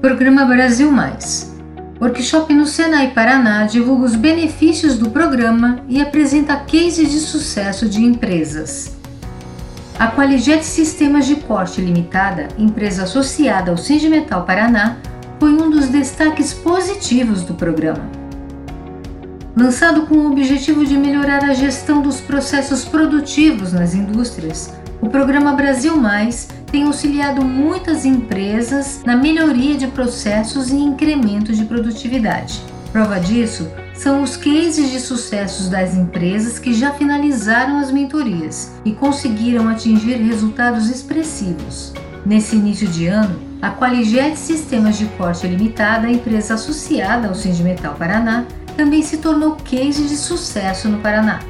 Programa Brasil Mais. Workshop no Senai Paraná divulga os benefícios do programa e apresenta cases de sucesso de empresas. A Qualijet Sistemas de Corte Limitada, empresa associada ao Sindimetal Paraná, foi um dos destaques positivos do programa. Lançado com o objetivo de melhorar a gestão dos processos produtivos nas indústrias, o programa Brasil Mais tem auxiliado muitas empresas na melhoria de processos e incremento de produtividade. Prova disso são os cases de sucessos das empresas que já finalizaram as mentorias e conseguiram atingir resultados expressivos. Nesse início de ano, a Qualijet Sistemas de Corte Limitada, empresa associada ao Sindimetal Paraná, também se tornou case de sucesso no Paraná.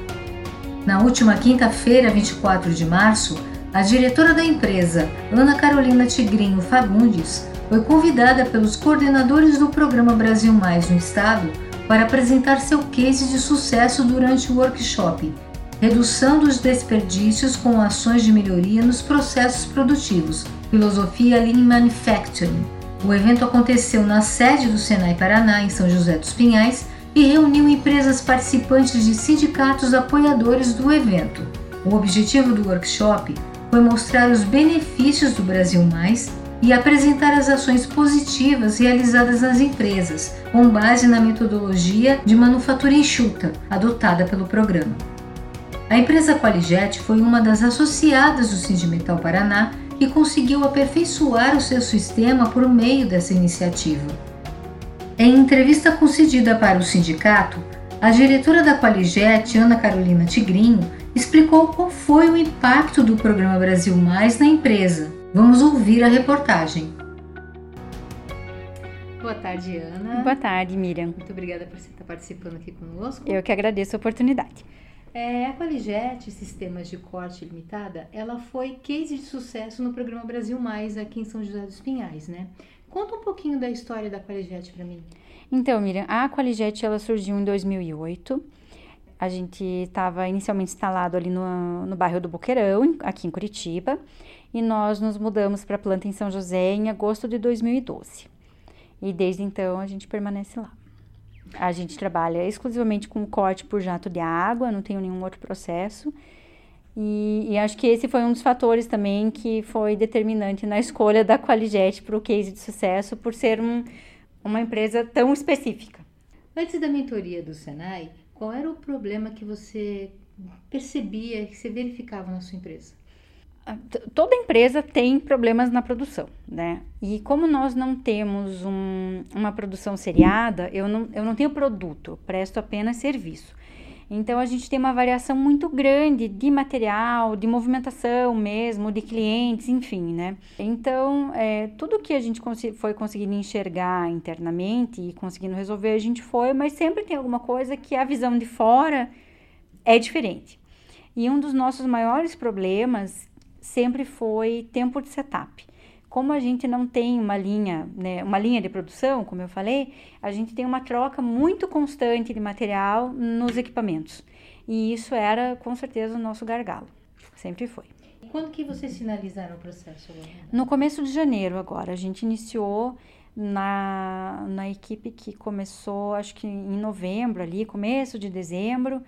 Na última quinta-feira, 24 de março, a diretora da empresa, Ana Carolina Tigrinho Fagundes, foi convidada pelos coordenadores do programa Brasil Mais no estado para apresentar seu case de sucesso durante o workshop Redução dos desperdícios com ações de melhoria nos processos produtivos, filosofia Lean Manufacturing. O evento aconteceu na sede do Senai Paraná, em São José dos Pinhais, e reuniu empresas participantes de sindicatos apoiadores do evento. O objetivo do workshop foi mostrar os benefícios do Brasil Mais e apresentar as ações positivas realizadas nas empresas, com base na metodologia de manufatura enxuta adotada pelo programa. A empresa Qualijet foi uma das associadas do Sindimetal Paraná que conseguiu aperfeiçoar o seu sistema por meio dessa iniciativa. Em entrevista concedida para o sindicato, a diretora da Qualijet, Ana Carolina Tigrinho, explicou qual foi o impacto do programa Brasil Mais na empresa. Vamos ouvir a reportagem. Boa tarde, Ana. Boa tarde, Miriam. Muito obrigada por você estar participando aqui conosco. Eu que agradeço a oportunidade. É, a Qualijet Sistemas de Corte Limitada, ela foi case de sucesso no programa Brasil Mais aqui em São José dos Pinhais, né? Conta um pouquinho da história da Qualijet para mim. Então, Miriam, a Qualijet ela surgiu em 2008. A gente estava inicialmente instalado ali no, no bairro do Boqueirão, aqui em Curitiba, e nós nos mudamos para a planta em São José em agosto de 2012. E desde então a gente permanece lá. A gente trabalha exclusivamente com corte por jato de água, não tem nenhum outro processo. E, e, acho que esse foi um dos fatores também que foi determinante na escolha da Qualijet para o case de sucesso, por ser um, uma empresa tão específica. Antes da mentoria do Senai, qual era o problema que você percebia, que você verificava na sua empresa? Toda empresa tem problemas na produção, né? E como nós não temos um, uma produção seriada, eu não, eu não tenho produto, presto apenas serviço. Então a gente tem uma variação muito grande de material, de movimentação mesmo, de clientes, enfim, né? Então é, tudo que a gente foi conseguindo enxergar internamente e conseguindo resolver, a gente foi, mas sempre tem alguma coisa que a visão de fora é diferente. E um dos nossos maiores problemas sempre foi tempo de setup como a gente não tem uma linha, né, uma linha de produção, como eu falei, a gente tem uma troca muito constante de material nos equipamentos. E isso era, com certeza, o nosso gargalo. Sempre foi. Quando que vocês finalizaram o processo? No começo de janeiro agora. A gente iniciou na, na equipe que começou, acho que em novembro ali, começo de dezembro.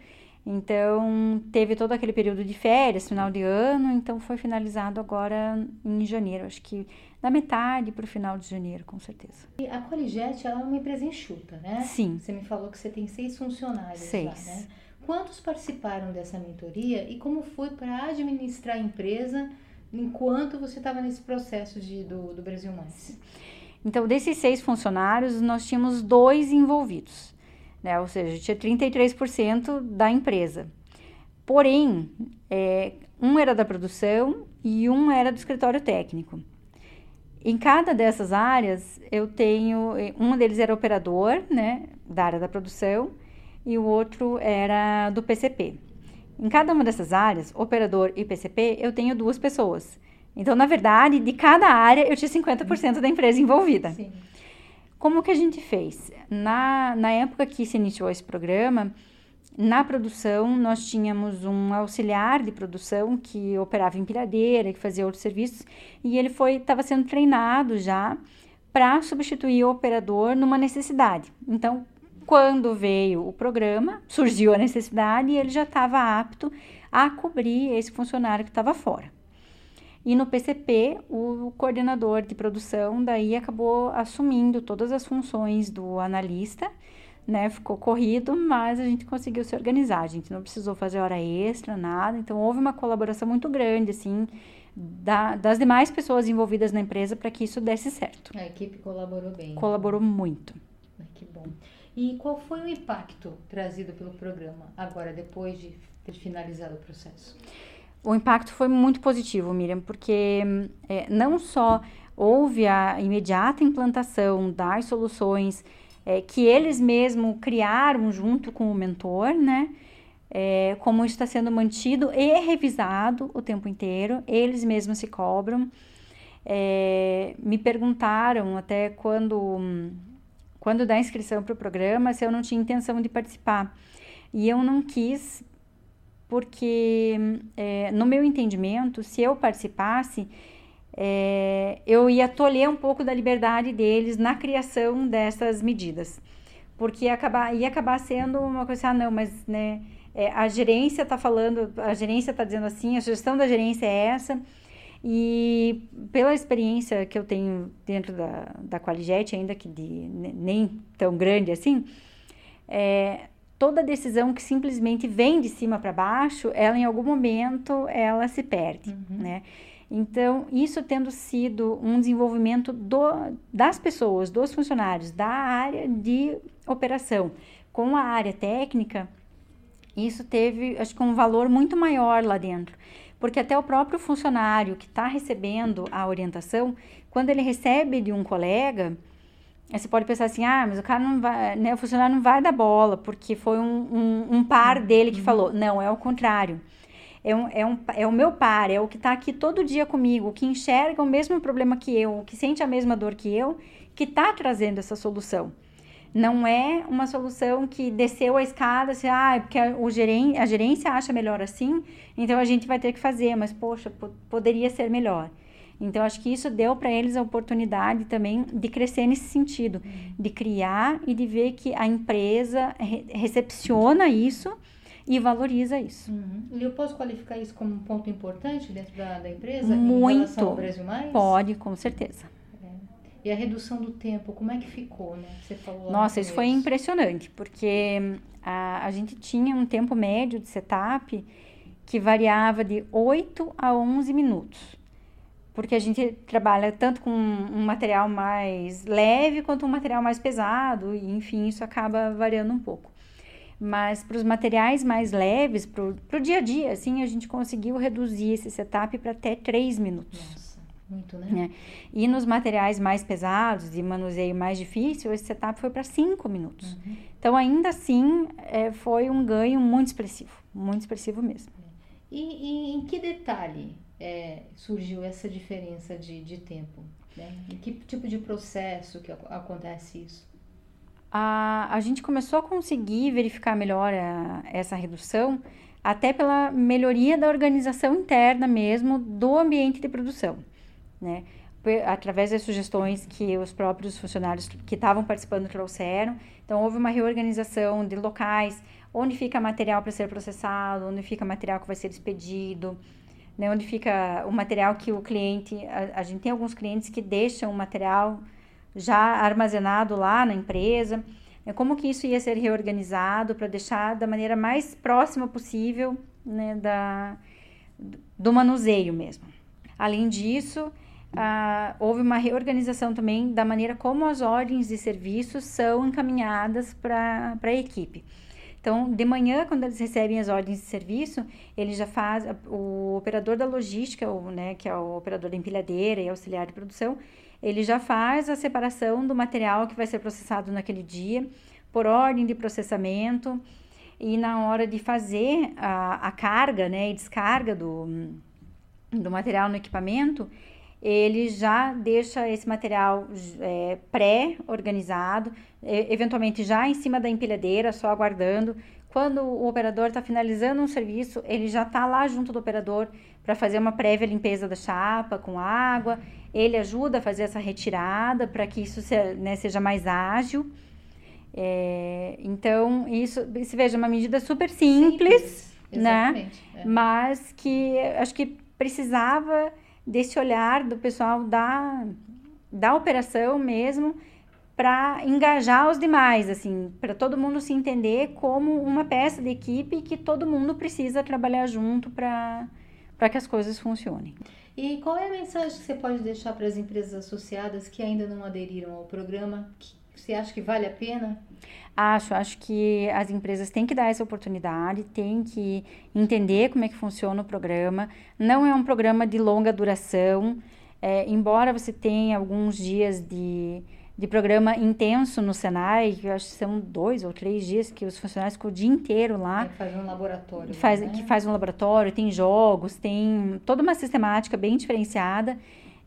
Então, teve todo aquele período de férias, final de ano, então foi finalizado agora em janeiro, acho que da metade para o final de janeiro, com certeza. E a Qualijet, ela é uma empresa enxuta, né? Sim. Você me falou que você tem seis funcionários seis. lá, né? Quantos participaram dessa mentoria e como foi para administrar a empresa enquanto você estava nesse processo de, do, do Brasil Mais? Então, desses seis funcionários, nós tínhamos dois envolvidos né? Ou seja, tinha 33% da empresa. Porém, é, um era da produção e um era do escritório técnico. Em cada dessas áreas, eu tenho. Um deles era operador, né, da área da produção, e o outro era do PCP. Em cada uma dessas áreas, operador e PCP, eu tenho duas pessoas. Então, na verdade, de cada área, eu tinha 50% da empresa envolvida. Sim. Como que a gente fez? Na, na época que se iniciou esse programa, na produção, nós tínhamos um auxiliar de produção que operava empilhadeira, que fazia outros serviços, e ele foi estava sendo treinado já para substituir o operador numa necessidade. Então, quando veio o programa, surgiu a necessidade e ele já estava apto a cobrir esse funcionário que estava fora. E no PCP, o coordenador de produção daí acabou assumindo todas as funções do analista, né? Ficou corrido, mas a gente conseguiu se organizar. A gente não precisou fazer hora extra, nada. Então houve uma colaboração muito grande, assim, da, das demais pessoas envolvidas na empresa para que isso desse certo. A equipe colaborou bem. Colaborou muito. Que bom. E qual foi o impacto trazido pelo programa agora, depois de ter finalizado o processo? O impacto foi muito positivo, Miriam, porque é, não só houve a imediata implantação das soluções é, que eles mesmos criaram junto com o mentor, né? É, como está sendo mantido e revisado o tempo inteiro, eles mesmos se cobram. É, me perguntaram até quando, quando da inscrição para o programa se eu não tinha intenção de participar. E eu não quis, porque, é, no meu entendimento, se eu participasse, é, eu ia tolher um pouco da liberdade deles na criação dessas medidas. Porque ia acabar, ia acabar sendo uma coisa, ah, não, mas né, é, a gerência está falando, a gerência está dizendo assim, a gestão da gerência é essa. E pela experiência que eu tenho dentro da, da Qualijet, ainda que de, nem tão grande assim, é, toda decisão que simplesmente vem de cima para baixo, ela em algum momento ela se perde, uhum. né? Então, isso tendo sido um desenvolvimento do, das pessoas, dos funcionários, da área de operação, com a área técnica, isso teve, acho que, um valor muito maior lá dentro. Porque até o próprio funcionário que está recebendo a orientação, quando ele recebe de um colega, você pode pensar assim, ah, mas o cara não vai, né, o funcionário não vai dar bola, porque foi um, um, um par dele que uhum. falou. Não, é o contrário é, um, é, um, é o meu par, é o que está aqui todo dia comigo, que enxerga o mesmo problema que eu, que sente a mesma dor que eu, que está trazendo essa solução. Não é uma solução que desceu a escada, assim, ah, é porque o a gerência acha melhor assim, então a gente vai ter que fazer, mas poxa, poderia ser melhor. Então, acho que isso deu para eles a oportunidade também de crescer nesse sentido, de criar e de ver que a empresa re recepciona isso e valoriza isso. Uhum. E eu posso qualificar isso como um ponto importante dentro da, da empresa Muito. em Brasil Mais? Pode, com certeza. É. E a redução do tempo, como é que ficou, né? Você falou Nossa, isso foi impressionante, porque a, a gente tinha um tempo médio de setup que variava de 8 a 11 minutos. Porque a gente trabalha tanto com um material mais leve quanto um material mais pesado, e enfim, isso acaba variando um pouco. Mas para os materiais mais leves, para o dia a dia, assim, a gente conseguiu reduzir esse setup para até 3 minutos. Nossa, muito, né? É. E nos materiais mais pesados, de manuseio mais difícil, esse setup foi para 5 minutos. Uhum. Então, ainda assim, é, foi um ganho muito expressivo, muito expressivo mesmo. E, e em que detalhe é, surgiu essa diferença de, de tempo? Né? Em que tipo de processo que acontece isso? a, a gente começou a conseguir verificar melhor a, essa redução até pela melhoria da organização interna mesmo do ambiente de produção, né? Através das sugestões que os próprios funcionários que estavam participando trouxeram. Então, houve uma reorganização de locais, onde fica material para ser processado, onde fica material que vai ser expedido, né? onde fica o material que o cliente. A, a gente tem alguns clientes que deixam o material já armazenado lá na empresa. É como que isso ia ser reorganizado para deixar da maneira mais próxima possível né, da, do manuseio mesmo. Além disso, ah, houve uma reorganização também da maneira como as ordens de serviço são encaminhadas para a equipe. Então, de manhã, quando eles recebem as ordens de serviço, ele já faz, o operador da logística, o, né, que é o operador da empilhadeira e auxiliar de produção, ele já faz a separação do material que vai ser processado naquele dia, por ordem de processamento, e na hora de fazer a, a carga né, e descarga do, do material no equipamento, ele já deixa esse material é, pré-organizado, eventualmente já em cima da empilhadeira, só aguardando Quando o operador está finalizando um serviço, ele já está lá junto do operador para fazer uma prévia limpeza da chapa com água. Ele ajuda a fazer essa retirada para que isso né, seja mais ágil. É, então, isso, se veja, uma medida super simples, simples né? É. Mas que acho que precisava desse olhar do pessoal da, da operação mesmo para engajar os demais, assim, para todo mundo se entender como uma peça de equipe que todo mundo precisa trabalhar junto para que as coisas funcionem. E qual é a mensagem que você pode deixar para as empresas associadas que ainda não aderiram ao programa? Você acha que vale a pena? Acho, acho que as empresas têm que dar essa oportunidade, têm que entender como é que funciona o programa. Não é um programa de longa duração, é, embora você tenha alguns dias de, de programa intenso no Senai, que eu acho que são dois ou três dias que os funcionários ficam o dia inteiro lá. É, faz um laboratório. Faz, né? Que faz um laboratório, tem jogos, tem toda uma sistemática bem diferenciada.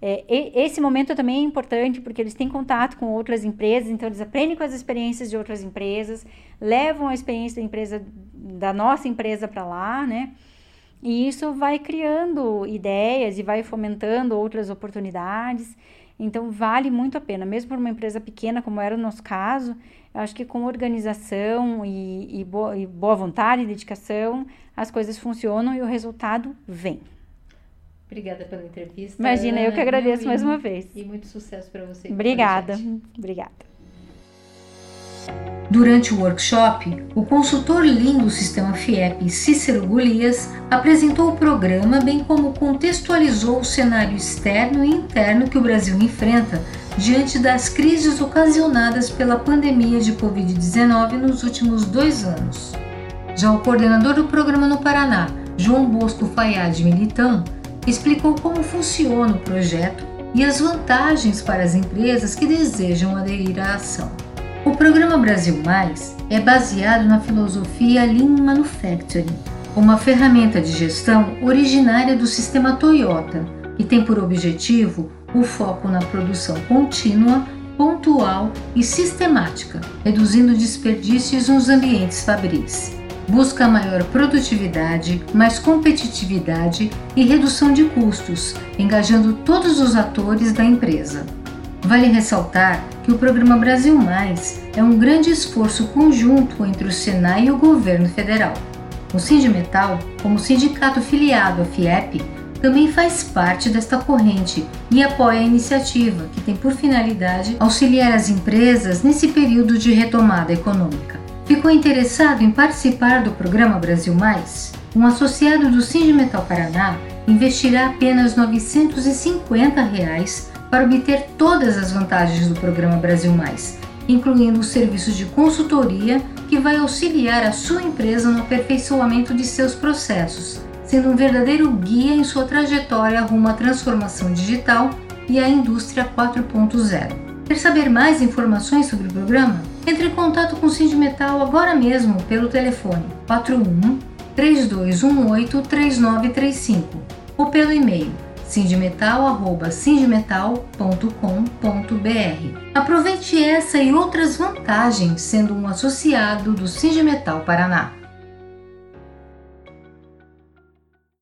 É, esse momento também é importante porque eles têm contato com outras empresas, então eles aprendem com as experiências de outras empresas, levam a experiência da empresa da nossa empresa para lá, né? E isso vai criando ideias e vai fomentando outras oportunidades. Então vale muito a pena, mesmo para uma empresa pequena como era o nosso caso, eu acho que com organização e, e, boa, e boa vontade e dedicação, as coisas funcionam e o resultado vem. Obrigada pela entrevista. Imagina, Ana, eu que agradeço mais uma vez. E muito sucesso para você. Obrigada. Obrigada. Durante o workshop, o consultor Lean do sistema FIEP, Cícero Golias, apresentou o programa, bem como contextualizou o cenário externo e interno que o Brasil enfrenta diante das crises ocasionadas pela pandemia de Covid-19 nos últimos dois anos. Já o coordenador do programa no Paraná, João Bosco Fayad Militão, explicou como funciona o projeto e as vantagens para as empresas que desejam aderir à ação. O programa Brasil Mais é baseado na filosofia Lean Manufacturing, uma ferramenta de gestão originária do sistema Toyota, que tem por objetivo o foco na produção contínua, pontual e sistemática, reduzindo desperdícios nos ambientes fabris busca maior produtividade, mais competitividade e redução de custos, engajando todos os atores da empresa. Vale ressaltar que o programa Brasil Mais é um grande esforço conjunto entre o Senai e o governo federal. O Sindimetal, como sindicato filiado à FIEP, também faz parte desta corrente e apoia a iniciativa, que tem por finalidade auxiliar as empresas nesse período de retomada econômica. Ficou interessado em participar do programa Brasil Mais? Um associado do Sindimetal Paraná investirá apenas 950 reais para obter todas as vantagens do programa Brasil Mais, incluindo o serviço de consultoria que vai auxiliar a sua empresa no aperfeiçoamento de seus processos, sendo um verdadeiro guia em sua trajetória rumo à transformação digital e à indústria 4.0. Quer saber mais informações sobre o programa? Entre em contato com o Cindy Metal agora mesmo pelo telefone 41 3218 3935 ou pelo e-mail cindimetal.com.br. Aproveite essa e outras vantagens sendo um associado do Cindimetal Paraná.